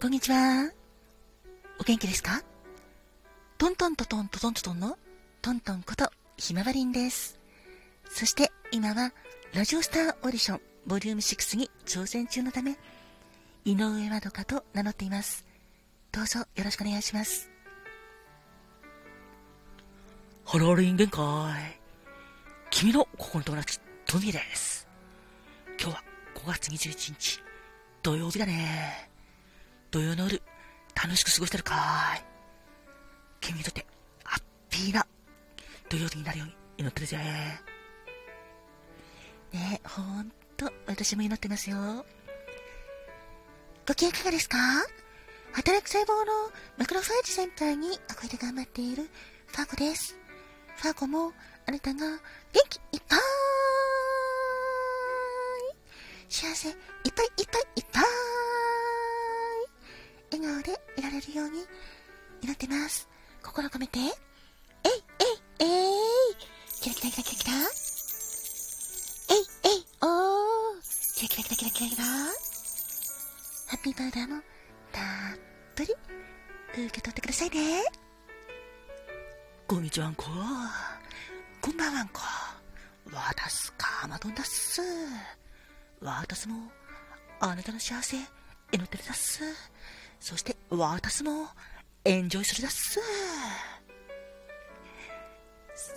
こんにちは。お元気ですか？トントントトントトントンのトントンことひまわりんです。そして今はラジオスターオーディションボリューム6に挑戦中のため井上まどかと名乗っています。どうぞよろしくお願いします。ハローリン限界。君の心の友達、トミーです。今日は5月21日、土曜日だね。土曜の夜、楽しく過ごしてるかーい。君にとって、ハッピーな土曜日になるように祈ってるぜ。ねえ、ほんと、私も祈ってますよ。ご機嫌いかがですか？働く細胞のマクロファージセンターに憧れて頑張っているファーコです。ファーコもあなたが元気いっぱい幸せいっぱいいっぱいいっぱい笑顔でいられるように祈ってます。心込めて。えいえいえいキラキラキラキラキラえいえいおーキラキラキラキラキラキラハッピーパウダーもたっぷり受け取ってくださいね。こんにちはんこ。こんばんはんこ。わたすかまどんだっす。わたすも、あなたの幸せ、祈ってるだっす。そして、わたすも、エンジョイするだっす。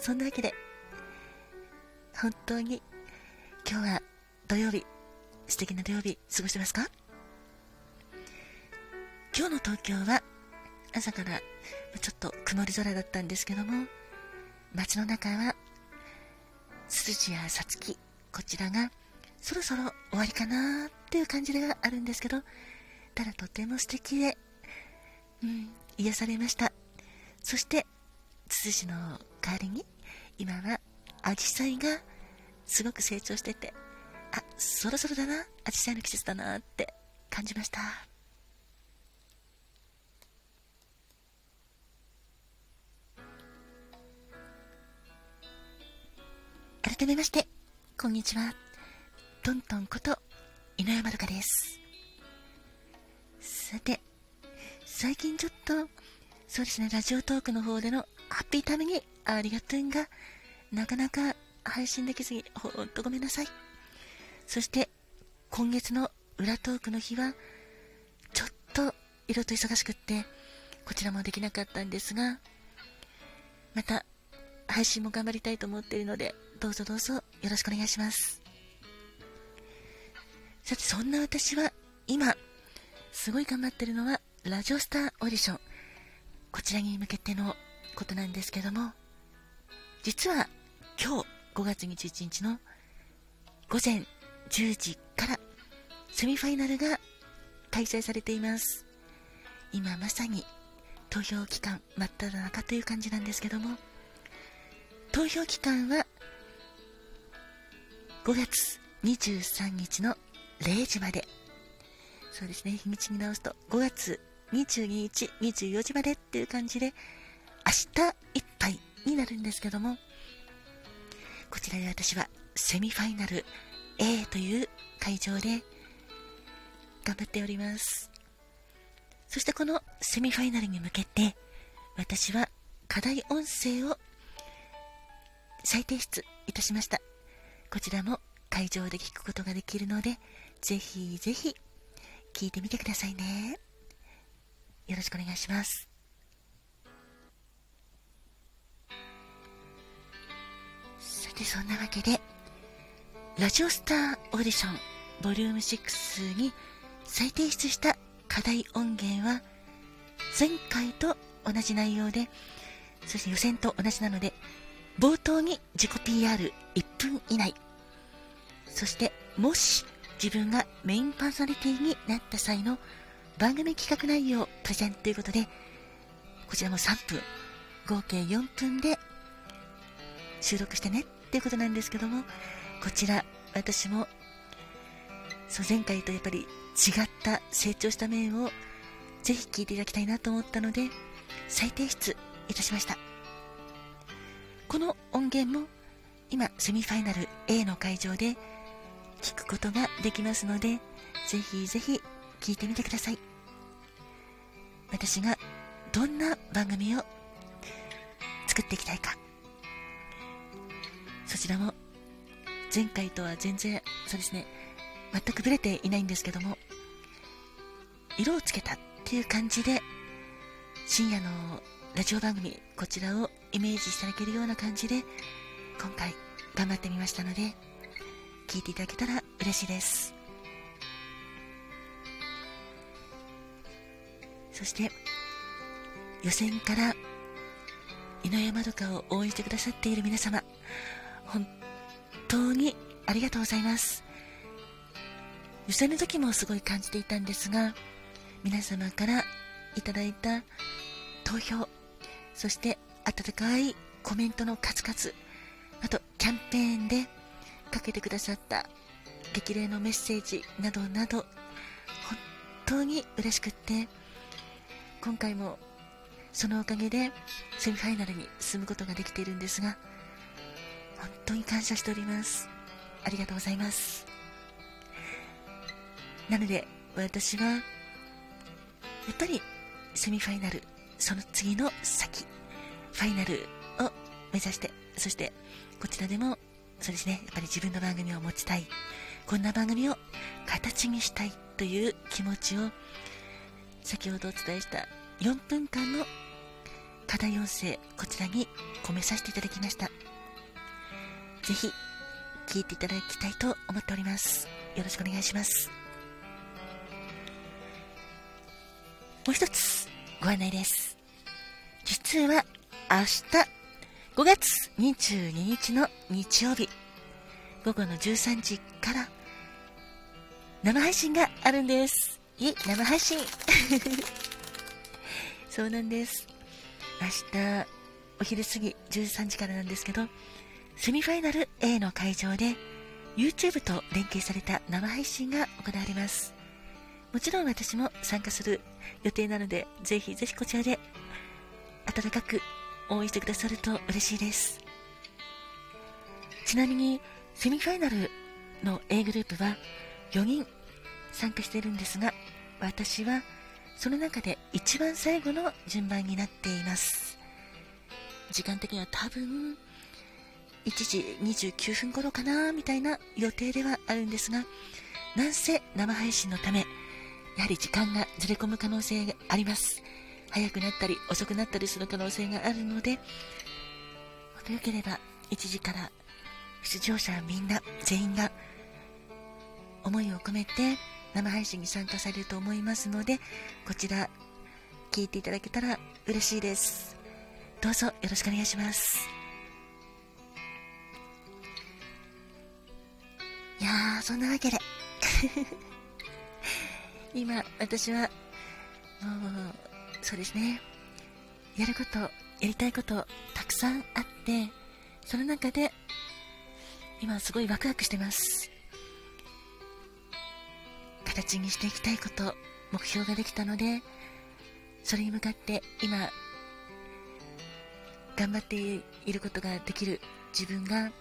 そんなわけで、本当に、今日は土曜日、素敵な土曜日過ごしてますか？今日の東京は朝からちょっと曇り空だったんですけども街の中はすずちやさつきこちらがそろそろ終わりかなっていう感じではあるんですけどただとても素敵で、うん、癒されましたそしてつつじの代わりに今はアジサイがすごく成長しててあそろそろだなアジサイの季節だなって感じました改めまして、こんにちは。トントンこと井上まるかです。さて、最近ちょっと、そうですね、ラジオトークの方でのハッピータイムにありがとうが、なかなか配信できずに、ほんとごめんなさい。そして、今月の裏トークの日は、ちょっと色と忙しくって、こちらもできなかったんですが、また、配信も頑張りたいと思っているので、どうぞどうぞよろしくお願いします。さて、そんな私は今、すごい頑張ってるのはラジオスターオーディション。こちらに向けてのことなんですけども、実は今日5月21日の午前10時からセミファイナルが開催されています。今まさに投票期間真っ只中という感じなんですけども、投票期間は5月23日の0時まで。そうですね、日にちに直すと5月22日24時までっていう感じで、明日いっぱいになるんですけども、こちらで私はセミファイナル A という会場で頑張っております。そしてこのセミファイナルに向けて、私は課題音声を再提出いたしました。こちらも会場で聞くことができるので、ぜひぜひ聞いてみてくださいね。よろしくお願いします。さて、そんなわけで、ラジオスターオーディションボリューム6に再提出した課題音源は、前回と同じ内容で、そして予選と同じなので、冒頭に自己 PR1 分以内。そして、もし自分がメインパーソナリティになった際の番組企画内容プレゼンということで、こちらも3分、合計4分で収録してねっていうことなんですけども、こちら私も、そう前回とやっぱり違った成長した面をぜひ聞いていただきたいなと思ったので、再提出いたしました。この音源も今セミファイナル A の会場で聞くことができますのでぜひぜひ聞いてみてください。私がどんな番組を作っていきたいか。そちらも前回とは全然そうですね全くぶれていないんですけども色をつけたっていう感じで深夜のラジオ番組こちらをイメージしていただけるような感じで今回頑張ってみましたので聞いていただけたら嬉しいです。そして予選から井上まどかを応援してくださっている皆様本当にありがとうございます。予選の時もすごい感じていたんですが皆様からいただいた投票そして温かいコメントの数々あとキャンペーンでかけてくださった激励のメッセージなどなど本当に嬉しくって今回もそのおかげでセミファイナルに進むことができているんですが本当に感謝しております。ありがとうございます。なので私はやっぱりセミファイナルその次の先ファイナルを目指してそしてこちらでもそうですね。やっぱり自分の番組を持ちたい。こんな番組を形にしたいという気持ちを先ほどお伝えした4分間の課題音声こちらに込めさせていただきました。ぜひ聞いていただきたいと思っております。よろしくお願いします。もう一つご案内です。実は明日5月22日の日曜日。午後の13時から生配信があるんです。いえ生配信。そうなんです。明日お昼過ぎ13時からなんですけどセミファイナル A の会場で YouTube と連携された生配信が行われます。もちろん私も参加する予定なのでぜひぜひこちらで温かく応援してくださると嬉しいです。ちなみにセミファイナルの A グループは4人参加しているんですが私はその中で一番最後の順番になっています。時間的には多分1時29分頃かなみたいな予定ではあるんですがなんせ生配信のためやはり時間がずれ込む可能性があります。早くなったり遅くなったりする可能性があるのでよければ1時から出場者みんな全員が思いを込めて生配信に参加されると思いますのでこちら聞いていただけたら嬉しいです。どうぞよろしくお願いします。いやーそんなわけで。今私はもうそうですね。やることやりたいことたくさんあってその中で今すごいワクワクしてます。形にしていきたいこと目標ができたのでそれに向かって今頑張っていることができる自分が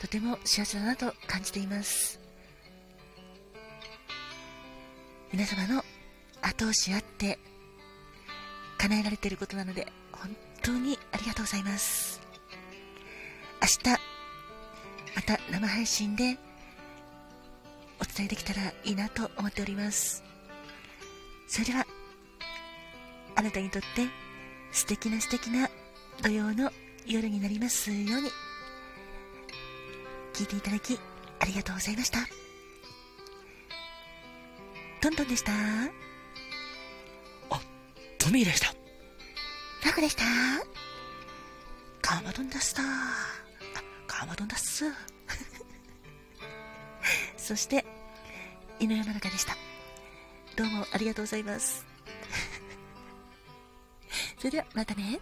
とても幸せだなと感じています。皆様の後押しあって叶えられていることなので本当にありがとうございます。明日また生配信でお伝えできたらいいなと思っております。それではあなたにとって素敵な素敵な土曜の夜になりますように聞いていただきありがとうございました。トントンでした。トミーでした。ラクでした？カーマドンダスターカーマドンダッス。そして井上まなかでした。どうもありがとうございます。それではまたね